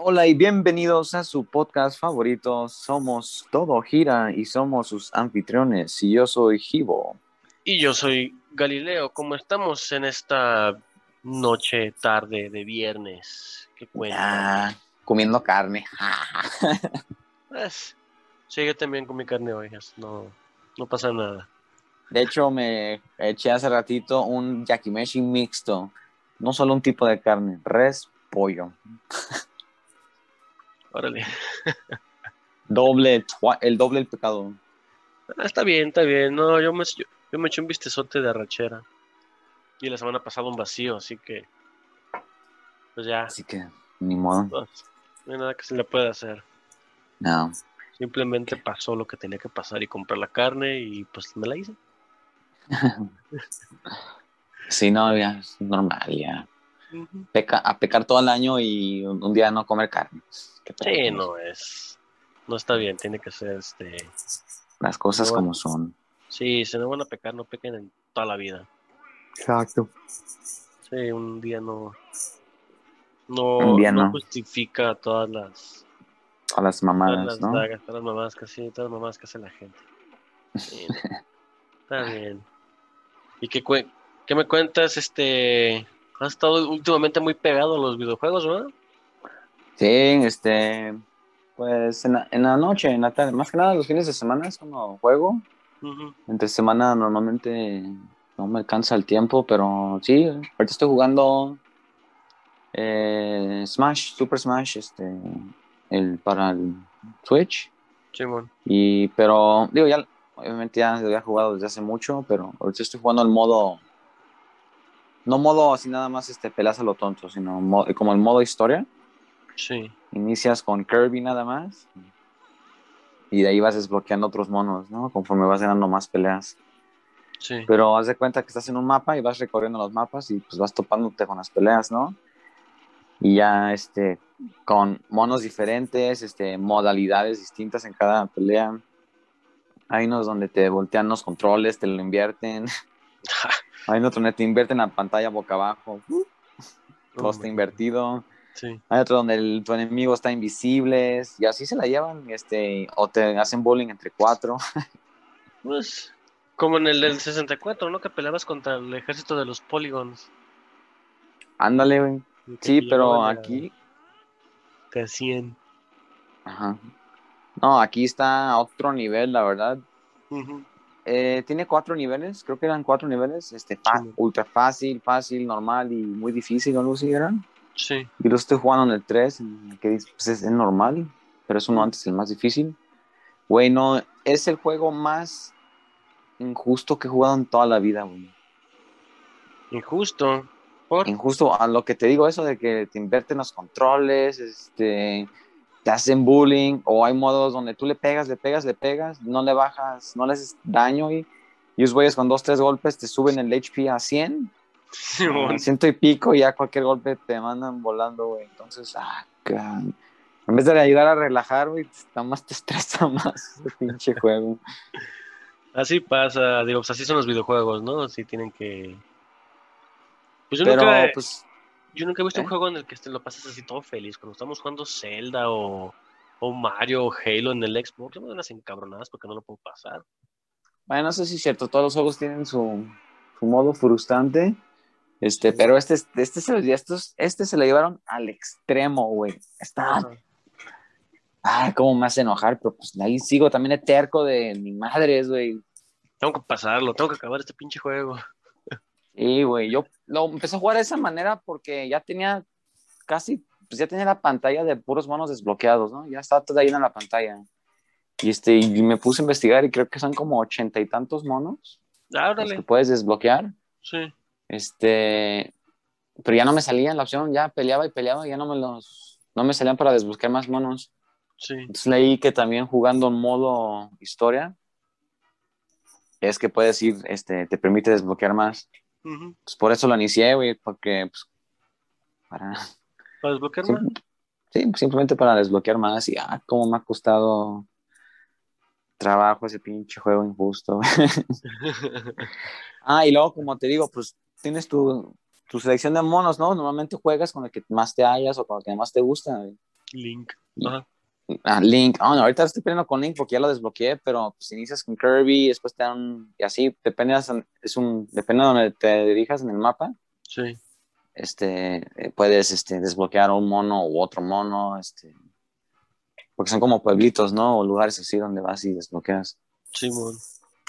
Hola y bienvenidos a su podcast favorito. Somos Todo Gira y somos sus anfitriones. Y yo soy Gibo. Y yo soy Galileo. ¿Cómo estamos en esta noche, tarde de viernes? ¿Qué cuenta? Ah, comiendo carne. Pues, sí, yo también comí carne hoy. No, no pasa nada. De hecho, me eché hace ratito un yakimeshi mixto. No solo un tipo de carne, res, pollo. Órale. Doble, el doble el pecado. Ah, está bien, está bien. No, yo me, yo, yo me eché un vistezote de arrachera. Y la semana pasada un vacío, así que. Pues ya. Así que, ni modo. pues, no hay nada que se le pueda hacer. No. Simplemente pasó lo que tenía que pasar y comprar la carne y pues me la hice. Sí, no, ya es normal, ya. Peca, a pecar todo el año y un, un día no comer carne. Sí, no es. No está bien, tiene que ser este. Las cosas No. como son. Sí, si no van a pecar, no pequen en toda la vida. Exacto. Sí, un día no. No, Un día no no. justifica todas las. A las Todas mamadas, las ¿no? dagas, todas las mamás que sí, todas las mamás que hace la gente. Sí, está bien. ¿Y qué, qué me cuentas? Este. Has estado últimamente muy pegado a los videojuegos, ¿verdad? Sí, este, pues en la, en la noche, en la tarde, más que nada los fines de semana es cuando juego. Entre semana normalmente no me alcanza el tiempo, pero sí, ahorita estoy jugando eh, Smash, Super Smash, este, el para el Switch. Simón. Y, pero, digo, ya, obviamente ya lo había jugado desde hace mucho, pero ahorita estoy jugando el modo, no modo así nada más este, peleas a lo tonto, sino mo- como el modo historia. Sí. Inicias con Kirby nada más. Y de ahí vas desbloqueando otros monos, ¿no? Conforme vas ganando más peleas. Sí. Pero haz de cuenta que estás en un mapa y vas recorriendo los mapas y pues vas topándote con las peleas, ¿no? Y ya, este, con monos diferentes, este, modalidades distintas en cada pelea. Hay unos donde te voltean los controles, te lo invierten. Hay otros donde te invierten la pantalla boca abajo. Todo está invertido. Sí. Hay otro donde el- tu enemigo está invisible y así se la llevan, este, o te hacen bullying entre cuatro. Pues, como en el del 64, ¿no? Que peleabas contra el ejército de los polygons. Ándale, güey. Sí, pero a- aquí, Te hacían. ajá. No, aquí está a otro nivel, la verdad. Ujú. Eh, tiene cuatro niveles, creo que eran cuatro niveles, este, fa- Sí. ultra fácil, fácil, normal y muy difícil, o algo así eran. Sí. Y lo estoy jugando en el 3, que pues es, normal, pero es uno antes el más difícil. Güey, no, es el juego más injusto que he jugado en toda la vida, güey. Injusto. ¿Por? Injusto a lo que te digo, eso de que te invierten los controles, este, te hacen bullying, o hay modos donde tú le pegas, le pegas, le pegas, no le bajas, no le haces daño y, y los güeyes con dos, tres golpes te suben el HP a 100, Simón. a ciento y pico, y ya cualquier golpe te mandan volando, güey. Entonces, ah, can- en vez de ayudar a relajar, güey, nada más te estresa más ese pinche juego. Así pasa, digo, pues así son los videojuegos, ¿no? Así tienen que. Pues yo Pero, nunca, pues, yo nunca he visto ¿eh? un juego en el que te lo pases así todo feliz. Cuando estamos jugando Zelda o, o Mario o Halo en el Xbox, yo me dan las encabronadas porque no lo puedo pasar. Bueno, no sé si es cierto, todos los juegos tienen su, su modo frustrante, este, pero este, este, se, estos, este se lo llevaron al extremo, güey. Está, ah, cómo me hace enojar, pero pues ahí sigo también de terco de mi madre, güey. Tengo que pasarlo, tengo que acabar este pinche juego. Sí, güey, yo lo empecé a jugar de esa manera porque ya tenía casi, pues ya tenía la pantalla de puros monos desbloqueados, ¿no? Ya estaba toda ahí en la pantalla. Y, este, y me puse a investigar y creo que son como ochenta y tantos monos Ah, los que puedes desbloquear. Sí. Este, pero ya no me salía la opción, ya peleaba y peleaba, ya no me los, no me salían para desbloquear más monos. Sí. Entonces leí que también jugando en modo historia, es que puedes ir, este, te permite desbloquear más. Pues por eso lo inicié, güey, porque, pues, para, ¿Para desbloquear más? sí, simplemente para desbloquear más y, ah, cómo me ha costado trabajo ese pinche juego injusto. ah, y luego, como te digo, pues tienes tu, tu selección de monos, ¿no? Normalmente juegas con el que más te hallas o con el que más te gusta. güey. Link. Ajá. Ah, Link. Ah, no, ahorita estoy peleando con Link porque ya lo desbloqueé, pero pues inicias con Kirby, después te dan. Y así, depende, de- es un, depende de donde te dirijas en el mapa. Sí. Este, eh, puedes este, desbloquear un mono u otro mono. Este, porque son como pueblitos, ¿no? O lugares así donde vas y desbloqueas. Simón.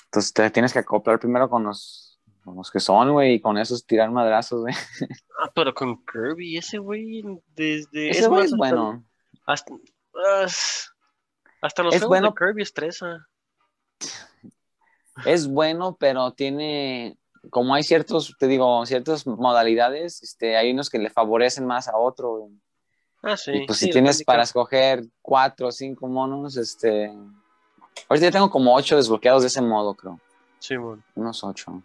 Entonces te tienes que acoplar primero con los, con los que son, güey, y con esos tirar madrazos, güey. Ah, pero con Kirby, ese güey, desde. Ese güey más, es bueno. Hasta, as- hasta los Es juegos bueno. de Kirby estresa. Es bueno, pero tiene, como hay ciertos, te digo, ciertas modalidades, este, hay unos que le favorecen más a otro. Ah, sí. y pues sí, si tienes para escoger cuatro o cinco monos, este, ahorita ya tengo como ocho desbloqueados de ese modo, creo, cada- Simón. unos ocho.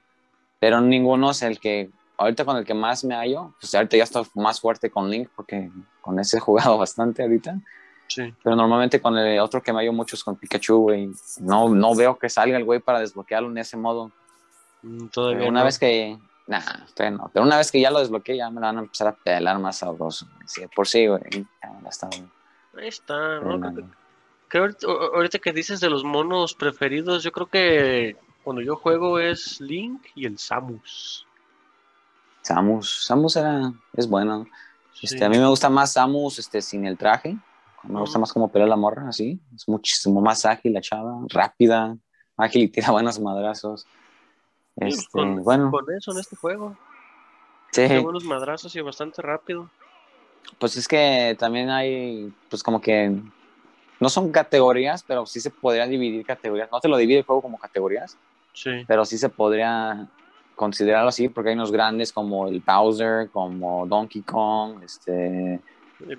Pero ninguno es el que, ahorita con el que más me hallo, pues ahorita ya estoy más fuerte con Link porque con ese he jugado bastante ahorita. Sí. Pero normalmente con el otro que me hallo mucho es con Pikachu, güey. No, no veo que salga el güey para desbloquearlo en ese modo. Mm, Todavía Pero una no. vez que. Nah, todavía no. Pero una vez que ya lo desbloqueé, ya me van a empezar a pelar más sabroso. Sí, por sí, güey. Ya, está. güey. Ahí está, ¿no? Creo que- creo ahorita, que dices de los monos preferidos, yo creo que cuando yo juego es Link y el Samus. Samus. Samus era, es bueno. Sí. Este, a mí me gusta más Samus este, sin el traje. Me gusta más como pelea la morra, así. Es muchísimo más ágil la chava, rápida, ágil y tira buenos madrazos. Pues, Este, con, bueno, con eso en este juego. sí. Tiene buenos madrazos y bastante rápido. Pues es que también hay, pues como que no son categorías, pero sí se podría dividir categorías. No te lo divide el juego como categorías, Sí. pero sí se podría considerarlo así porque hay unos grandes como el Bowser, como Donkey Kong, este,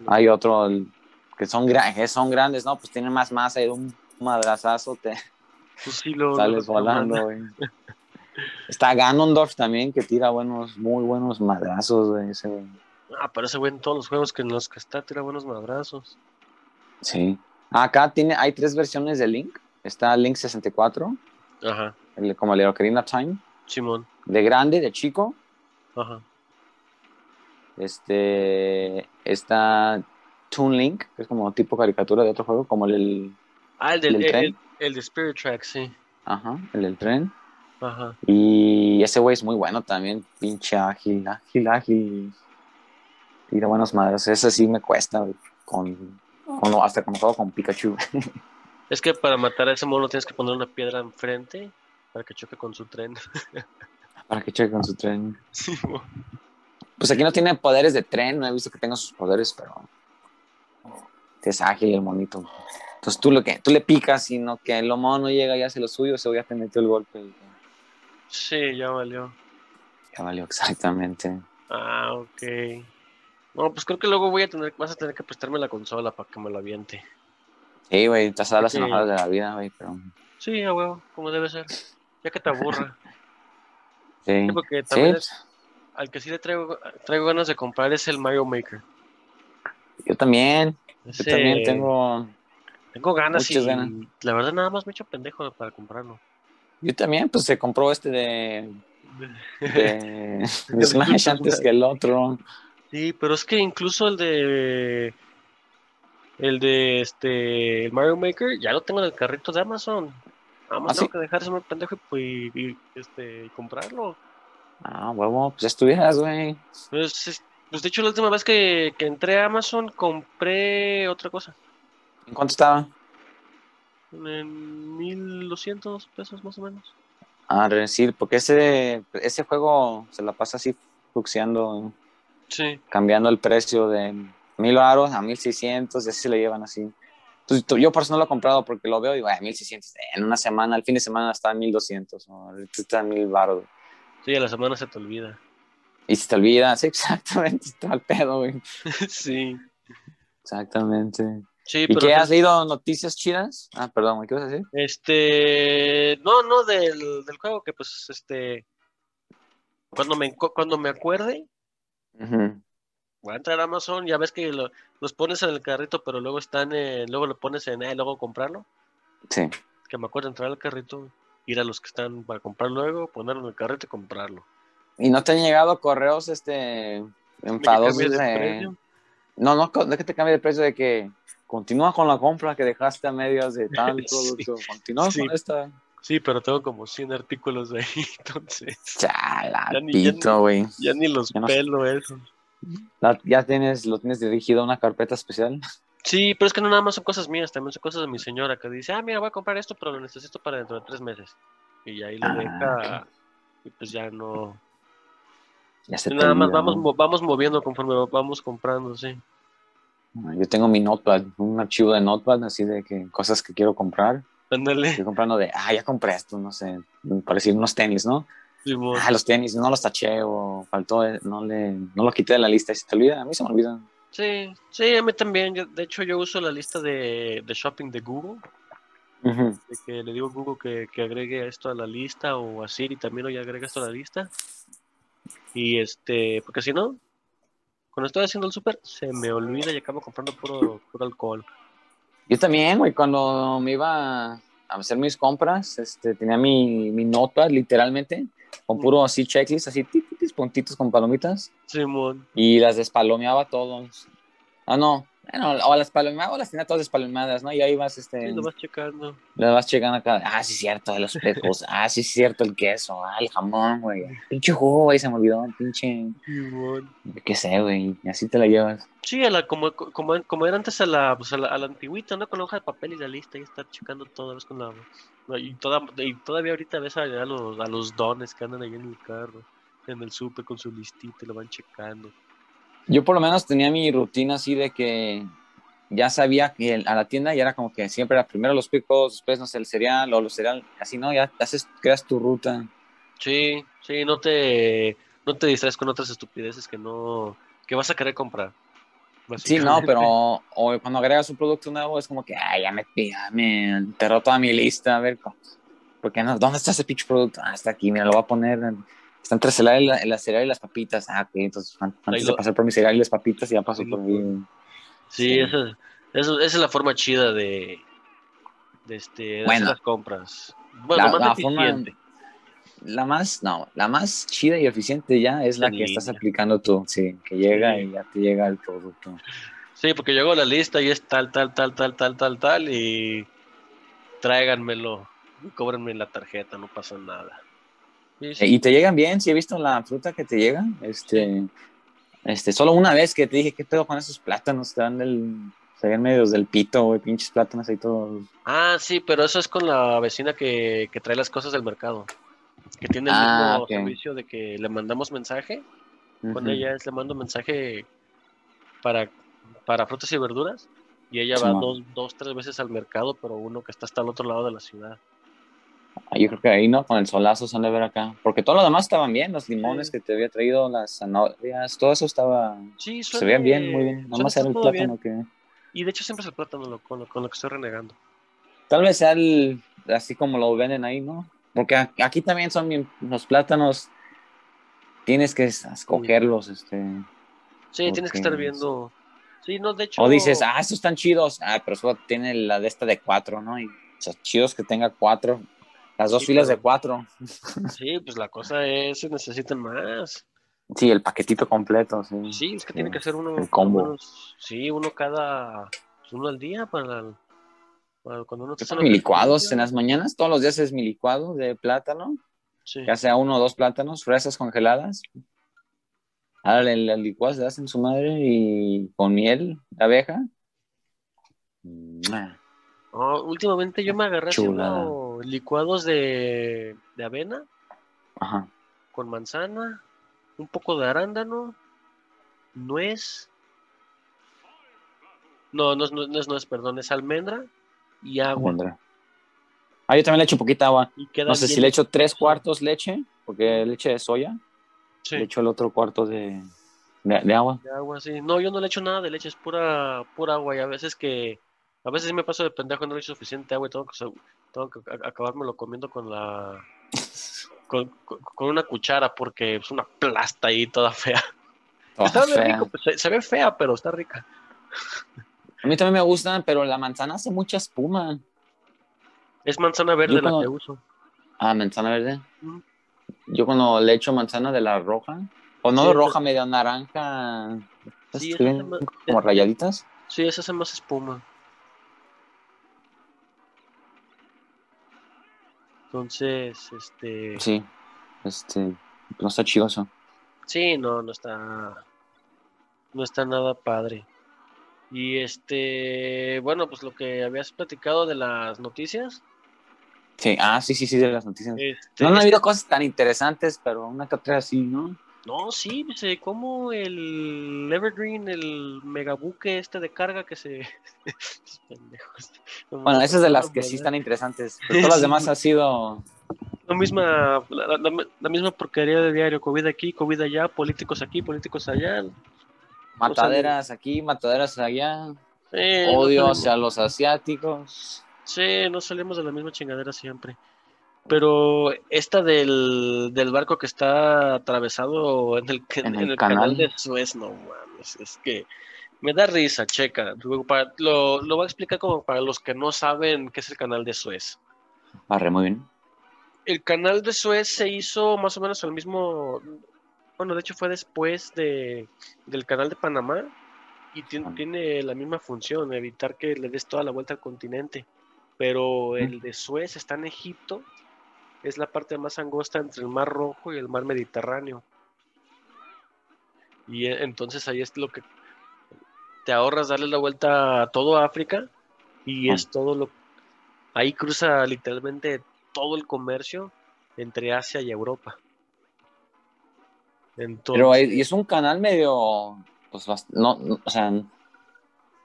hay otro el- que son, que son grandes, ¿no? Pues tienen más masa y de un madrazazo te Pues sí, lo, sales lo- volando, güey. Está Ganondorf también que tira buenos, muy buenos madrazos, güey, ese güey. Ah, pero ese güey en todos los juegos que en los que está tira buenos madrazos. Sí. Acá tiene, hay tres versiones de Link. Está Link 64, Ajá, el, como el de Ocarina Time, Simón. de grande, de chico. Ajá. Este, está Toon Link, que es como tipo caricatura de otro juego, como el, el- Ah, el del, ¿Del el, tren? el- el de Spirit Track, sí. ajá, el del tren. Ajá. Y ese güey es muy bueno también, pinche ágil, ágil, ágil. Tira buenos madres. Ese sí me cuesta, güey, con, con- hasta con todo con Pikachu. Es que para matar a ese mono tienes que poner una piedra enfrente para que choque con su tren. Para que cheque con su tren. Simón. Pues aquí no tiene poderes de tren, no he visto que tenga sus poderes, pero es ágil el monito. Entonces tú lo que tú le picas y no que el mono no llega y hace lo suyo, se voy a te metió el golpe y Sí, ya valió. ya valió exactamente. Ah, ok. No, pues creo que luego voy a tener, vas a tener que prestarme la consola para que me la aviente. Sí, güey, te has dado las Sí. enojadas de la vida, güey, pero Sí, a huevo, como debe ser. Ya que te aburra. sí. Sí, porque Sí, también pues, al que sí le traigo, traigo ganas de comprar es el Mario Maker. Yo también, Ese- yo también tengo, Tengo ganas y ganas. la verdad nada más me he hecho pendejo para comprarlo. yo también, pues se compró este de, de, de Smash antes que el otro. Sí, pero es que incluso el de el de este el Mario Maker ya lo tengo en el carrito de Amazon. Nada más ¿Ah, tengo sí? que dejar ese pendejo y, y, este, y comprarlo. Ah, huevo, pues ya estuvieras, güey. Pues, es- pues de hecho la última vez que, que entré a Amazon compré otra cosa. ¿En cuánto estaba? En 1200 pesos más o menos. Ah, decir, porque ese, ese juego se la pasa así fluxeando, Sí. cambiando el precio de mil baros a mil seiscientos, y así se lo llevan así. Entonces, tú- yo por eso no lo he comprado, porque lo veo y digo, "Ay, 1600, en una semana, el fin de semana está en 1200, o está en mil baros. Sí, a la semana se te olvida. Y si te olvidas, exactamente, está al pedo, güey. sí. Exactamente. Sí, ¿Y pero qué has leído noticias chidas? Ah, perdón, ¿qué vas a decir? Este, no, no del, del juego que pues este cuando me cuando me acuerde Ujú. voy a entrar a Amazon, ya ves que lo- los pones en el carrito, pero luego están en- luego lo pones en eh, luego comprarlo, Sí. que me acuerdo entrar al carrito, ir a los que están para comprar luego, ponerlo en el carrito y comprarlo. ¿Y no te han llegado correos este ¿De que enfadosos de precio? No, no, de que te cambie de precio de que continúa con la compra que dejaste a medias de tal Sí. producto. Continúa Sí. con esta. Sí, pero tengo como 100 artículos ahí, entonces Chala, Ya ni- ya güey. ya ni los Ya no- pelo eso. Ya tienes, lo tienes dirigido a una carpeta especial. Sí, pero es que no nada más son cosas mías, también son cosas de mi señora que dice, ah, mira, voy a comprar esto, pero lo necesito para dentro de tres meses. Y ahí lo Ah, deja y pues ya no. Nada más vamos, mo- vamos moviendo conforme vamos comprando, sí. Yo tengo mi notepad, un archivo de notepad así de que cosas que quiero comprar. Ándale, Estoy comprando de, ah, ya compré esto, no sé, para decir unos tenis, ¿no? Simón. Ah, los tenis, no los taché o faltó, eh, no, le, no lo quité de la lista se te olvida. A mí se me olvidan. Sí, sí, a mí también. yo- de hecho, yo uso la lista de, de shopping de Google, Ujú. de que le digo a Google que, que agregue esto a la lista o a Siri también, oye, agrega esto a la lista. Y este, porque si no, cuando estoy haciendo el súper, se me olvida y acabo comprando puro, puro alcohol. Yo también, güey, cuando me iba a hacer mis compras, este, tenía mi, mi notepad literalmente, con puro así checklist, así titis, puntitos con palomitas, Simón, y las despalomeaba todos. Ah, no, bueno, o las palomeaba o las tenía todas despalomeadas, ¿no? Y ahí vas, este, sí, lo vas checando. las vas checando acá, ah, sí, cierto, de los pecos, ah, sí, cierto, el queso, ah, el jamón, güey, pinche jugo, güey, se me olvidó, pinche, qué sé, güey, y así te la llevas. Sí, a la, como, como, como era antes a la, pues a la, a la antigüita, ¿no? Con la hoja de papel y la lista y estar checando todo, ves con la... Y, toda, y todavía ahorita ves a, a los, a los dones que andan ahí en el carro, en el súper con su listita y lo van checando. Yo por lo menos tenía mi rutina así de que ya sabía que el- a la tienda ya era como que siempre era primero los picos, después no sé, el cereal o los cereal, así no, ya haces, creas tu ruta. Sí, sí, no te, no te distraes con otras estupideces que no, que vas a querer comprar. Sí, no, pero o cuando agregas un producto nuevo es como que, ay, ya me, ya me enterró toda mi lista, a ver, ¿cómo? ¿por qué no? ¿Dónde está ese pinche producto? Ah, está aquí, mira, lo voy a poner, en- está entre cereal y la, la cereal y las papitas. Ah, ok, entonces an- antes de lo- pasar por mi cereal y las papitas ya paso Ahí por ahí. Sí, Sí. Esa, esa es la forma chida de, de, este, de hacer Bueno. las compras. Bueno, La- más la forma-. La más, no, la más chida y eficiente ya es la En que estás aplicando tú, sí, que llega Sí. y ya te llega el producto. Sí, porque llegó la lista y es tal, tal, tal, tal, tal, tal, tal, y tráiganmelo, cóbrenme la tarjeta, no pasa nada. Sí, sí. Eh, Y te llegan bien, sí he visto la fruta que te llega, este, este, solo una vez que te dije, ¿qué pedo con esos plátanos? Te dan del, se ven medios del pito, güey, pinches plátanos ahí todos. Ah, sí, pero eso es con la vecina que, que trae las cosas del mercado, que tiene el Ah, mismo servicio de que le mandamos mensaje, con Ujú. ella es le mando mensaje para, para frutas y verduras, y ella va dos, dos, tres veces al mercado, pero uno que está hasta el otro lado de la ciudad. Ah, Yo creo que ahí, ¿no? Con el solazo se han de ver acá. Porque todo lo demás estaban bien, los limones Sí. que te había traído, las zanahorias, todo eso estaba... Sí, Se veían bien, muy bien. suele Nomás era el bien. plátano que... Y de hecho siempre es el plátano lo- con, lo, con lo que estoy renegando. Tal vez sea el, así como lo venden ahí, ¿no? Porque aquí también son bien- los plátanos, tienes que escogerlos, este... Sí, tienes que estar viendo. Sí, no, de hecho. O dices, ah, estos están chidos, ah, pero solo tiene la de esta de cuatro, ¿no? Y o sea, chidos que tenga cuatro, las dos Sí, filas pero- de cuatro. Sí, pues la cosa es, se necesitan más. Sí, el paquetito completo, sí. Sí, es que tiene que ser uno. El combo. menos- sí, uno cada. pues, uno al día para, el- para cuando uno está mi licuados en las mañanas, todos los días es mi licuado de plátano, Sí. ya sea uno o dos plátanos, fresas congeladas. Ahora el, el licuado se hace en su madre y con miel de abeja. Mua. Oh, últimamente yo me agarré Chulada. haciendo licuados de, de avena Ajá. con manzana, un poco de arándano, nuez. No, no es, no es- no es nuez, perdón, es almendra y agua. Almendra. Ah, yo también le echo poquita agua. No sé si le echo tres cuartos leche, porque leche de soya. Sí. Le echo el otro cuarto de, de, de agua. De agua, sí. No, yo no le echo nada de leche, es pura, pura agua. Y a veces que, a veces sí me paso de pendejo, no le suficiente agua y tengo que, tengo que acabármelo comiendo con la, con, con- con una cuchara porque es una plasta ahí toda fea. Toda Está bien fea. rico, pues, se, se ve fea, pero está rica. A mí también me gustan, pero la manzana hace mucha espuma. Es manzana verde la que uso. Ah, manzana verde. Mm. Yo cuando le echo manzana de la roja, O no Sí, roja, medio naranja. Sí, ¿Están eso se me- como rayaditas? Sí, esa hace más espuma. Entonces, este. Sí. Este, no está chido eso. Sí, no, no está. No está nada padre. Y este. Bueno, pues lo que habías platicado de las noticias. Sí, ah, sí, sí, sí, de las noticias. Este, No han es- habido cosas tan interesantes, pero una que otra sí, ¿no? No, sí, como el Evergreen, el megabuque este de carga que se. Pendejos. Bueno, esas de las que sí están interesantes. Pero todas las demás ha sido. La misma, la, la- la misma porquería de diario, COVID aquí, COVID allá, políticos aquí, políticos allá. Mataderas aquí, mataderas allá. No Odio salimos- hacia los asiáticos. Sí, no salimos de la misma chingadera siempre. Pero esta del, del barco que está atravesado en el, en, En el el canal. canal. de Suez, no mames, es que me da risa, checa. Para- lo, lo voy a explicar como para los que no saben qué es el canal de Suez. Arre, muy bien. El canal de Suez se hizo más o menos al mismo, bueno, de hecho fue después de, del canal de Panamá y tien- Ah. tiene la misma función, evitar que le des toda la vuelta al continente. Pero el de Suez está en Egipto, es la parte más angosta entre el Mar Rojo y el Mar Mediterráneo. Y eh, entonces ahí es lo que te ahorras darle la vuelta a todo África y Ah. es todo lo ahí cruza literalmente todo el comercio entre Asia y Europa. Entonces, Pero hay- y es un canal medio. Pues no, no, o sea,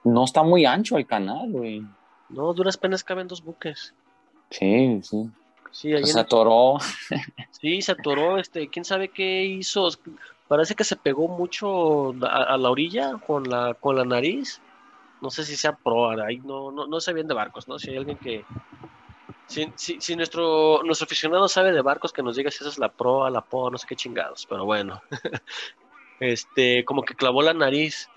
no está muy ancho el canal, güey. no, duras penas caben dos buques. Sí, sí. Sí, Se atoró. sí, se atoró, este, quién sabe qué hizo. Parece que se pegó mucho a, a la orilla con la, con la nariz. No sé si sea proa, ahí no, no, no sé bien de barcos, ¿no? Si hay alguien que. Si, si, si nuestro, nuestro aficionado sabe de barcos, que nos diga si esa es la proa, la poa, no sé qué chingados, pero bueno. este, como que clavó la nariz.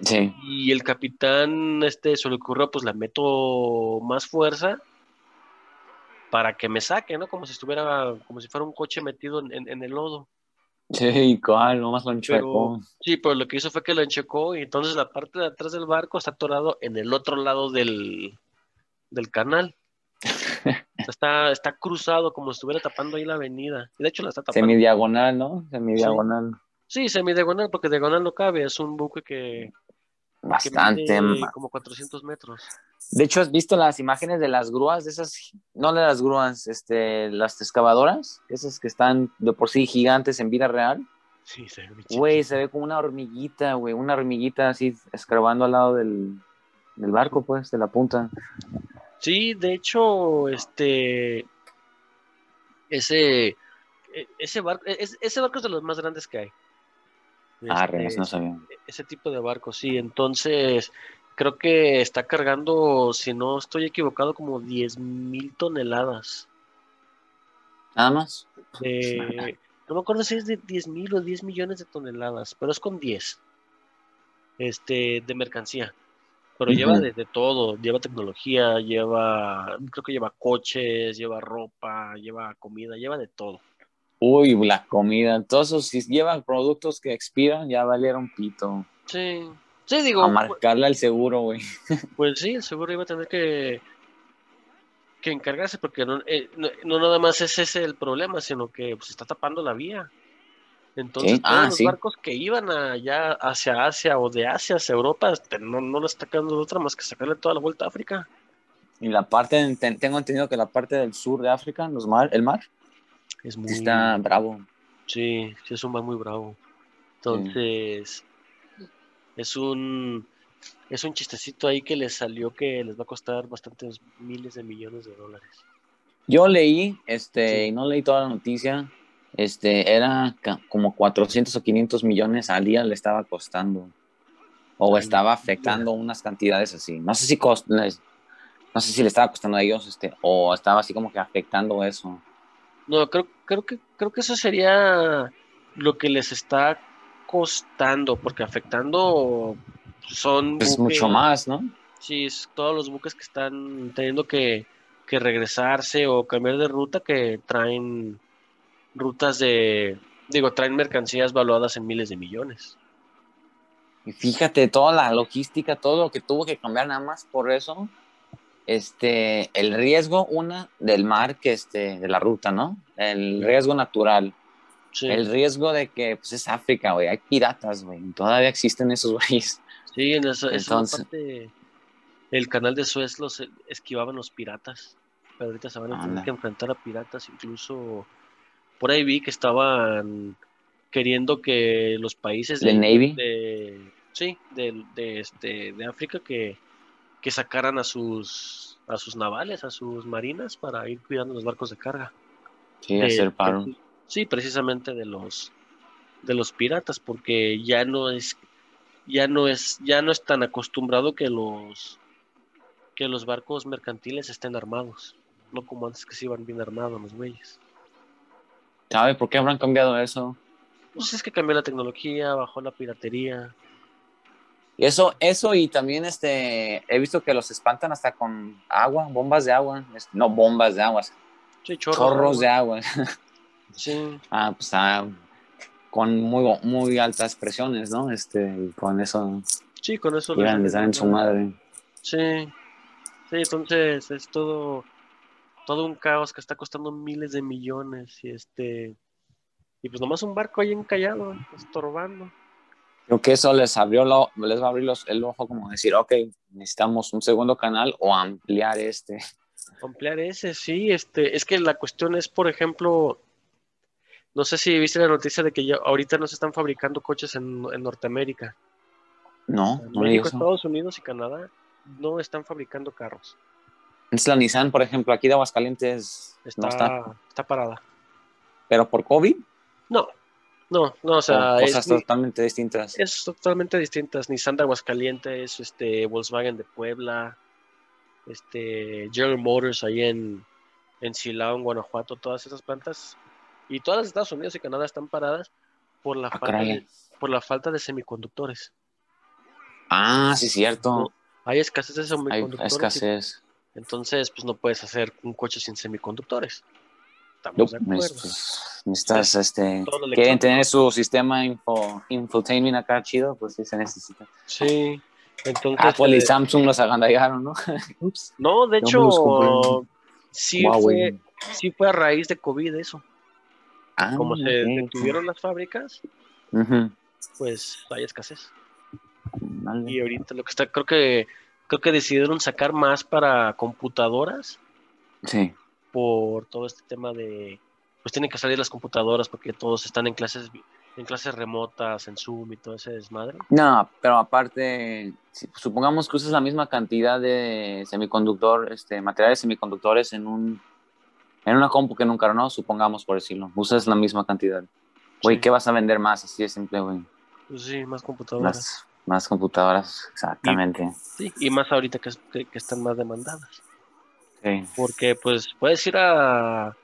Sí. Y el capitán, este, se le ocurrió, pues la meto más fuerza para que me saque, ¿no? Como si estuviera, como si fuera un coche metido en, en- en el lodo. Sí, cuál, nomás lo enchuecó. Sí, pero lo que hizo fue que lo enchecó y entonces la parte de atrás del barco está atorado en el otro lado del, del canal. está, está cruzado como si estuviera tapando ahí la avenida. Y de hecho la está tapando. Semidiagonal, ¿no? Semidiagonal. Sí, semidiagonal, porque diagonal no cabe, es un buque que, que Bastante. mide ma- como 400 metros. De hecho, ¿has visto las imágenes de las grúas? De esas, no de las grúas, este, las excavadoras, esas que están de por sí gigantes en vida real. Sí, se ve Güey, se ve como una hormiguita, güey, una hormiguita así escarbando al lado del, del barco, pues, de la punta. Sí, de hecho, este, ese, e- ese barco, e- es- ese barco es de los más grandes que hay. Ah, Este, Renes, no sabía. ese tipo de barco, sí. Entonces, creo que está cargando, si no estoy equivocado, como 10 mil toneladas. Nada más. de- no me acuerdo si es de 10 mil o 10 millones de toneladas, pero es con 10 este, de mercancía. Pero lleva Ujú. de, de todo, lleva tecnología, lleva, creo que lleva coches, lleva ropa, lleva comida, lleva de todo. Uy, la comida. Esos, si llevan productos que expiran, ya valieron pito. Sí, sí, digo, A marcarle al seguro, güey. Pues sí, el seguro iba a tener que, que encargarse porque no, eh, no, no nada más es ese el problema, sino que pues, está tapando la vía. Entonces, Sí, todos ah, los sí. barcos que iban allá hacia Asia o de Asia hacia Europa, este, no, no lo está de otra más que sacarle toda la vuelta a África. Y la parte, ten- tengo entendido que la parte del sur de África, los mar, el mar, Es muy, sí está bravo. sí, sí, es un mar muy bravo. Entonces, es un, es un chistecito ahí que les salió que les va a costar bastantes miles de millones de dólares. Yo leí, este, Sí. y no leí toda la noticia, este, era como 400 o 500 millones al día le estaba costando. O estaba afectando unas cantidades así. No sé si cost- les- no sé si le estaba costando a ellos, este, o estaba así como que afectando eso. No, creo, creo que creo que eso sería lo que les está costando, porque afectando son Es mucho más, ¿no? Sí, es todos los buques que están teniendo que, que regresarse o cambiar de ruta, que traen rutas de Digo, traen mercancías valuadas en miles de millones. Y fíjate, toda la logística, todo lo que tuvo que cambiar nada más por eso. Este, el riesgo, una, del mar, que este, de la ruta, ¿no? El riesgo natural. Sí, El riesgo de que, pues es África, güey, hay piratas, güey, todavía existen esos güeyes. sí en esa, esa Entonces- parte, el canal de Suez los esquivaban los piratas. Pero ahorita se van a tener que enfrentar a piratas. Incluso por ahí vi que estaban queriendo que los países ¿De Navy? de- sí, de, de, este, de África que, que sacaran a sus a sus navales, a sus marinas para ir cuidando los barcos de carga. Sí, De- hacer paro. Sí, precisamente de los de los piratas, porque ya no es ya no es ya no es tan acostumbrado que los que los barcos mercantiles estén armados, no como antes que se iban bien armados los güeyes. ¿Sabe por qué habrán cambiado eso? Pues es que cambió la tecnología, bajó la piratería. Y Eso, eso y también este, he visto que los espantan hasta con agua, bombas de agua. No bombas de agua, Sí, chorros, chorros de agua. Sí, Ah, pues ah, con muy, muy altas presiones, ¿no? Este, y con eso sí, con eso llegan, les dan en su madre. Sí, sí, entonces es todo, todo un caos que está costando miles de millones y este, y pues nomás un barco ahí encallado, estorbando. Creo que eso les abrió lo- les va a abrir los- el ojo como decir, ok, necesitamos un segundo canal o ampliar este. Ampliar ese, sí, este, es que la cuestión es, por ejemplo, no sé si viste la noticia de que ya ahorita no se están fabricando coches en, en Norteamérica. No, En no México, eso. Estados Unidos y Canadá no están fabricando carros. Es la Nissan, por ejemplo, aquí de Aguascalientes Está, no está. está parada. Pero por COVID, No, no, no, o sea, cosas es, totalmente distintas. es totalmente distintas. Nissan de Aguascalientes, este, Volkswagen de Puebla, este, General Motors ahí en, en Silao, en Guanajuato, todas esas plantas y todas las Estados Unidos y Canadá están paradas por la Ah, falta de, por la falta de semiconductores. Ah, sí, cierto. Hay escasez de Hay semiconductores. y- escasez. entonces, pues no puedes hacer un coche sin semiconductores. No, Estamos de acuerdo. pues, este, quieren tener su sistema info, infotainment acá chido, pues sí se necesita. Sí. Entonces, Apple eh, y Samsung los agandallaron, ¿no? Ups. no, de no hecho, sí fue, sí fue a raíz de COVID eso. Ah, Como se detuvieron las fábricas, Ujú. pues hay escasez. Vale. Y ahorita lo que está, creo que creo que decidieron sacar más para computadoras Sí. por todo este tema de pues tienen que salir las computadoras porque todos están en clases en clases remotas, en Zoom y todo ese desmadre. No, pero aparte, si- supongamos que usas la misma cantidad de semiconductor, este, materiales semiconductores en un en una compu que en un carro, ¿no? Supongamos por decirlo. Usas la misma cantidad. Güey, Sí. ¿qué vas a vender más? Así de simple, güey. Pues sí, más computadoras. Más, más computadoras, exactamente. Sí, y más ahorita que, que- que están más demandadas. Sí. Porque pues puedes ir a,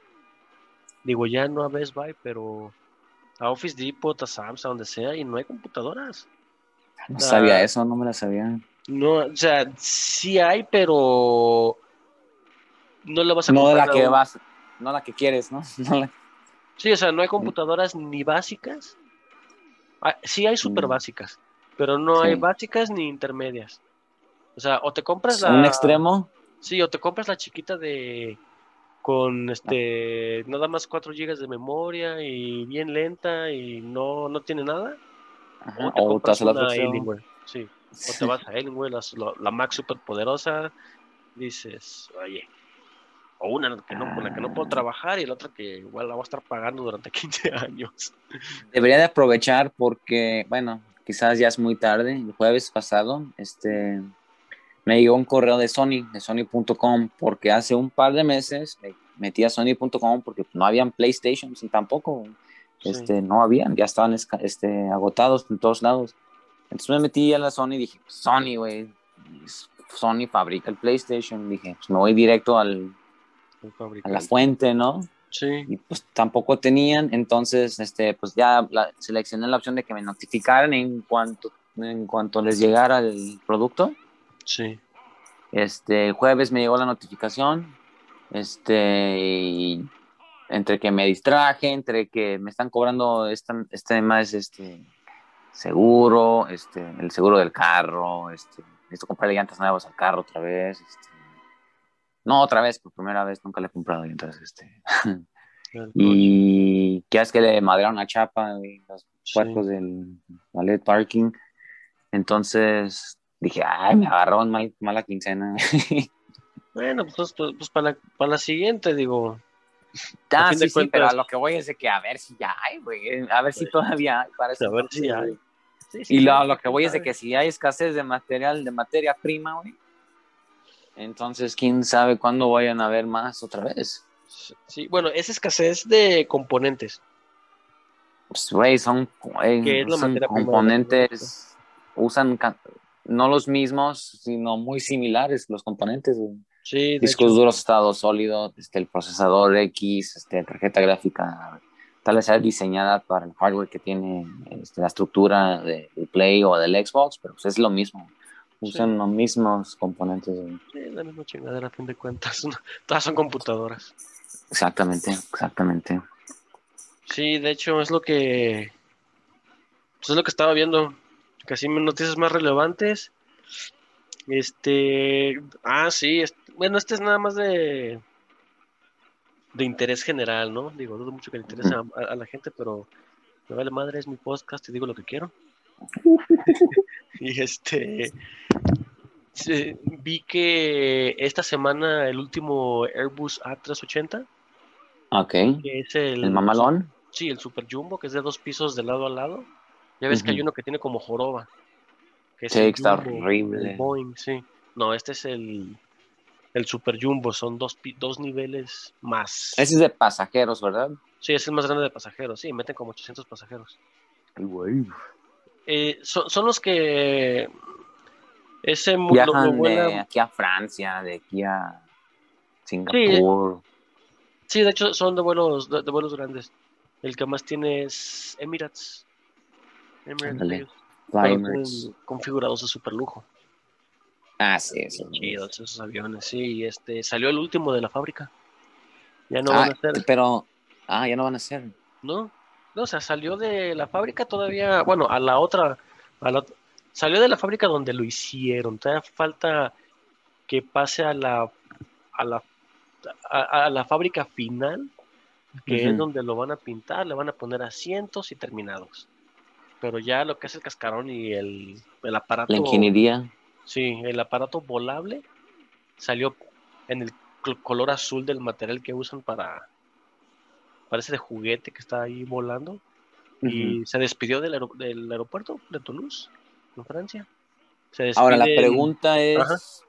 digo ya no a Best Buy, pero a Office Depot, a Sam's, a donde sea, y no hay computadoras. No sabía eso, no me la sabía. No, o sea, sí hay, pero no le vas a No de la que vas, no la que quieres, ¿no? No la- Sí, o sea, no hay computadoras ni básicas. Ah, sí hay super Mm. básicas, pero no hay básicas ni intermedias. O sea, o te compras la... un extremo, Sí, o te compras la chiquita de con este nada más 4 GB de memoria y bien lenta y no, no tiene nada. ajá, O te o te la. Alienware. Sí, o te vas a Alienware, la, la, la Mac super poderosa, dices, oye, o una que no, con la que no puedo Ah. trabajar y la otra que igual la voy a estar pagando durante 15 años. Debería de aprovechar porque, bueno, quizás ya es muy tarde. El jueves pasado, este, me llegó un correo de Sony, de Sony.com, porque hace un par de meses me metí a Sony.com porque no habían PlayStations y tampoco, Sí. este, no habían, ya estaban este, agotados en todos lados. Entonces me metí a la Sony y dije, pues, Sony, güey, Sony fabrica el PlayStation. Dije, pues me voy directo al, a la fuente, ¿no? Sí, y pues tampoco tenían, entonces este pues ya la- seleccioné la opción de que me notificaran en cuanto en cuanto les llegara el producto. sí. Este el jueves me llegó la notificación. Este y entre que me distraje, entre que me están cobrando esta, este más este seguro, este, el seguro del carro, este, necesito comprarle llantas nuevas al carro otra vez, este, no otra vez, por primera vez nunca le he comprado llantas, este, y que es que le madrearon la chapa y los puercos del ballet parking, entonces dije, ay, me agarró mal, mala quincena. bueno, pues, pues, pues para, la, para la siguiente, digo, Ah, sí, sí, pero a lo que voy es de que a ver si ya hay, güey. A ver si todavía hay. Para a ver si hay. y lo, lo, que voy es de que si hay escasez de material, de materia prima, güey. Entonces, quién sabe cuándo vayan a haber más otra vez. Sí, bueno, es escasez de componentes. Pues, güey, son, son componentes, usan no los mismos, sino muy similares los componentes. Güey. Discos duros, estado sólido, este, el procesador X, este, tarjeta gráfica, tal vez sea diseñada para el hardware que tiene este, la estructura del Play o del Xbox, pero pues es lo mismo. Usan los mismos componentes. Sí, la misma chingadera, a fin de cuentas. Todas son computadoras. Exactamente, exactamente. Sí, de hecho es lo que pues es lo que estaba viendo. Casi noticias más relevantes. Este, ah, sí, bueno, este es nada más de de interés general, ¿no? Digo, dudo mucho que le interese a, la gente, pero me vale madre, es mi podcast y digo lo que quiero. y este, vi que esta semana el último Airbus A380. Ok. Que es el, ¿El mamalón? Sí, el Super Jumbo, que es de dos pisos de lado a lado. Ya ves que hay uno que tiene como joroba. Que sí, está horrible. Boeing, sí. No, este es el, el Super Jumbo, son dos, dos niveles más. Ese es de pasajeros, ¿verdad? Sí, es el más grande de pasajeros, sí, meten como 800 pasajeros. Ay, güey. Eh, son, los que ese Viajan de aquí a Francia, de aquí a Singapur. Sí, de hecho son de vuelos, de, vuelos grandes. El que más tiene es Emirates. Emirates configurados de super lujo. Ah, sí, sí. Chidos esos aviones, sí. Este, salió el último de la fábrica. Ya no van a ser. Pero, ah, ya no van a ser. No, no, o sea, salió de la fábrica todavía, bueno, a la otra, a la, salió de la fábrica donde lo hicieron. Todavía falta que pase a la, a la, a, la fábrica final, que es donde lo van a pintar, le van a poner asientos y terminados pero ya lo que es el cascarón y el, el aparato. La ingeniería. Sí, el aparato volable salió en el color azul del material que usan para. Parece de juguete que está ahí volando. Y se despidió del, del, aeropuerto de Toulouse, en Francia. Ahora la pregunta es.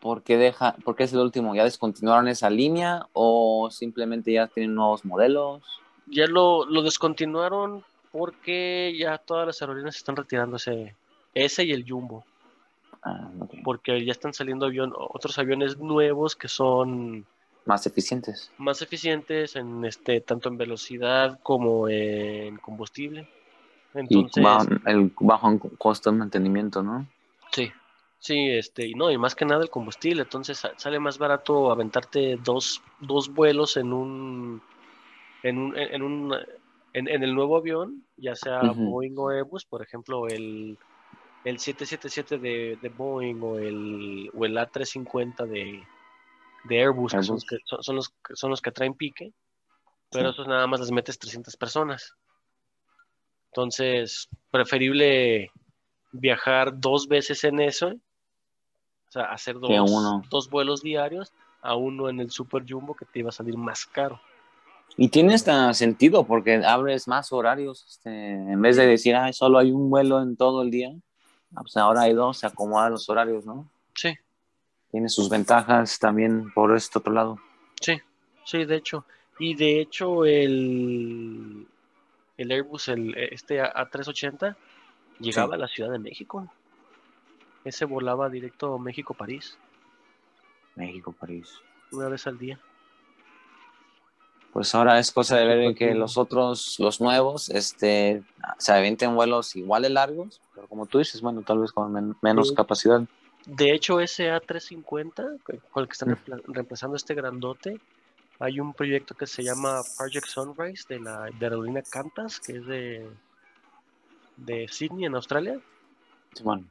¿Por qué, deja, ¿Por qué es el último? ¿Ya descontinuaron esa línea o simplemente ya tienen nuevos modelos? Ya lo, lo descontinuaron porque ya todas las aerolíneas están retirando ese, ese y el Jumbo. Ah, porque ya están saliendo avión, otros aviones nuevos que son más eficientes. Más eficientes en este tanto en velocidad como en combustible. Entonces, y el bajo costo de mantenimiento, ¿no? Sí. Sí, este, y no, y más que nada el combustible, entonces sale más barato aventarte dos, dos vuelos en un en un, en un en, el nuevo avión, ya sea Boeing o Airbus, por ejemplo, el, el 777 de, de Boeing o el, o el A350 de, de Airbus, Son, los que, son, los, son los que traen pique, pero esos nada más les metes 300 personas. Entonces, preferible viajar dos veces en eso, o sea, hacer dos, dos vuelos diarios a uno en el Super Jumbo que te iba a salir más caro. Y tiene hasta sentido porque abres más horarios, este, en vez de decir, ah, solo hay un vuelo en todo el día, pues ahora hay dos, se acomodan los horarios, ¿no? Sí. Tiene sus ventajas también por este otro lado. Sí, sí, de hecho. Y de hecho el, el Airbus, el, este A380, llegaba a la Ciudad de México. Ese volaba directo México-París. México-París. Una vez al día pues ahora es cosa de ver que los otros, los nuevos, este, se avienten vuelos iguales largos, pero como tú dices, bueno, tal vez con menos capacidad. De hecho, ese A350, con el que están reemplazando este grandote, hay un proyecto que se llama Project Sunrise de la de Aerolínea Qantas, que es de, de Sydney, en Australia. Bueno,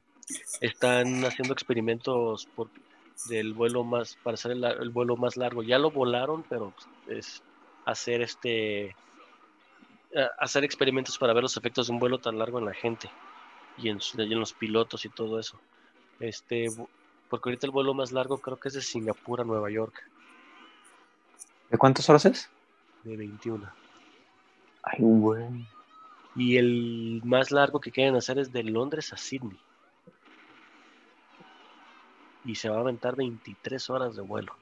Están haciendo experimentos por, del vuelo más, para hacer el, el vuelo más largo. Ya lo volaron, pero es hacer este eh, hacer experimentos para ver los efectos de un vuelo tan largo en la gente y en, su- y en los pilotos y todo eso. Este, porque ahorita el vuelo más largo creo que es de Singapur a Nueva York, ¿de cuántas horas es? de 21. Ay, güey. Y el más largo que quieren hacer es de Londres a Sydney. Y se va a aventar 23 horas de vuelo.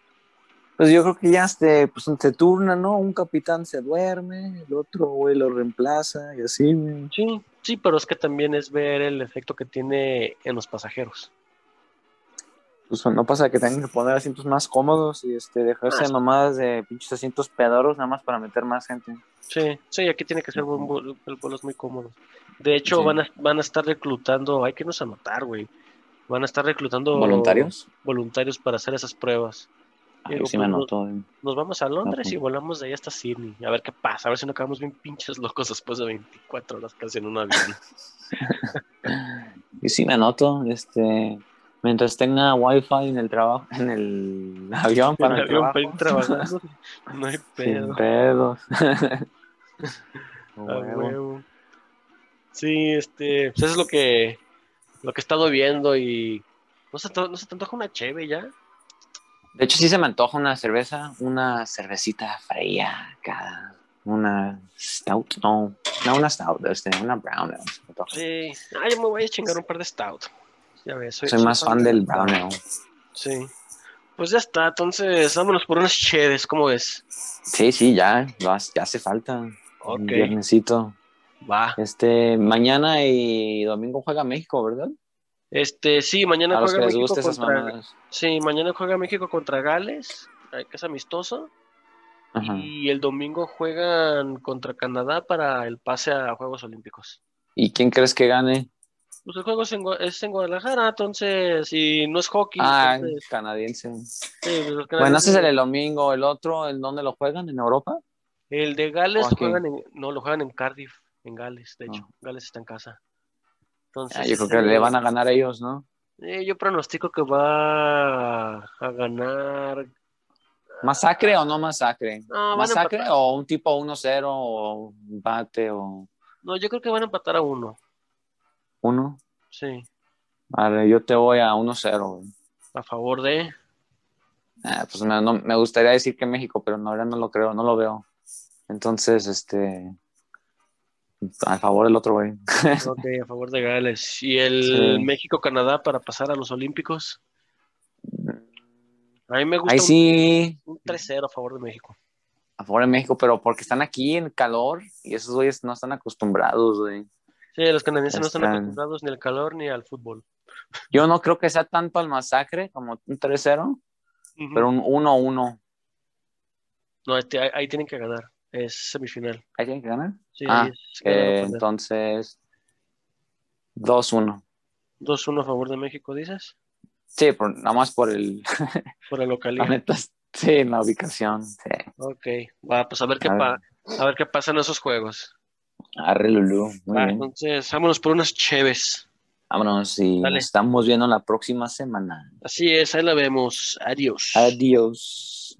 Pues yo creo que ya este, pues, se turna, ¿no? Un capitán se duerme, el otro güey lo reemplaza y así, güey. Sí, sí, pero es que también es ver el efecto que tiene en los pasajeros. Pues no pasa que tengan que poner asientos más cómodos y este, dejarse Ah, mamadas de pinches asientos pedoros nada más para meter más gente. Sí, sí, aquí tiene que ser buen vuelo, el vuelo es muy cómodo. De hecho, Sí. van, a, van a estar reclutando, hay que irnos a matar, güey. Van a estar reclutando ¿Voluntarios? voluntarios para hacer esas pruebas. Ay, Digo, sí pues, me no- anoto. güey. Nos vamos a Londres y volamos de ahí hasta Sydney. A ver qué pasa, a ver si no acabamos bien pinches locos después de 24 horas casi en un avión. Y sí me anoto, este, mientras tenga wifi en el trabajo, en el avión para el el avión trabajo, para ir trabajando, no hay pedo. sin pedos. A huevo. Sí, este, pues eso es lo que, lo que he estado viendo y no se, te- no se te antoja una cheve ya. De hecho, sí se me antoja una cerveza, una cervecita fría, acá, una stout, no, no una stout, este, una brown ale. Sí, ah, yo me voy a chingar un par de stout. Ya ves, soy, Soy más fan de- del brown ale. Sí. Pues ya está, entonces vámonos por unas cheves, ¿cómo ves? Sí, sí, ya, ya, hace falta. Un Ok, viernesito. va. Este, mañana y domingo juega México, ¿verdad? Este, sí, mañana A juega México contra, sí, mañana juega México contra Gales, eh, que es amistoso, Ajá. y el domingo juegan contra Canadá para el pase a Juegos Olímpicos. ¿Y quién crees que gane? Pues el juego es en, es en Guadalajara, entonces, y no es hockey. Ah, entonces, canadiense. sí, pues, Bueno, ese es el domingo, el otro, ¿en dónde lo juegan? ¿En Europa? El de Gales Ok. juegan en, no, lo juegan en Cardiff, en Gales, de hecho. Ah. Gales está en casa. Entonces, Ah, yo creo que eh, le van a ganar ellos, ¿no? eh, yo pronostico que va a ganar. ¿Masacre o no masacre? No, a ¿Masacre o un tipo 1-0 o empate o No, yo creo que van a empatar a uno. 1? Sí, Vale, yo te voy a 1-0. güey. a favor de. Ah, pues me, no- me gustaría decir que México, pero no, ahora no lo creo, no lo veo. Entonces, este, a favor del otro, güey. Ok, a favor de Gales. Y el Sí. México-Canadá para pasar a los Olímpicos. A mí me gusta Ahí un- un 3-0 a favor de México. a favor de México, pero porque están aquí en calor y esos güeyes no están acostumbrados, güey. Sí, los canadienses no están Están- acostumbrados ni al calor ni al fútbol. Yo no creo que sea tanto el masacre como un 3-0, Ujú. pero un 1-1. No, este, ahí, ahí tienen que ganar. Es semifinal. ¿Ahí tienen que ganar? Sí, Ah, es o Eh, entonces, 2-1. 2-1 a favor de México, dices. Sí, por, nada más por el, Por la la localidad. neta, sí, en la ubicación. Sí. Ok, va, pues a ver qué, A pa- ver. a ver qué pasa en esos juegos. Arre, Lulú. Muy Va, bien. entonces, vámonos por unas cheves. Vámonos y Dale. nos estamos viendo la próxima semana. Así es, ahí la vemos. Adiós. Adiós.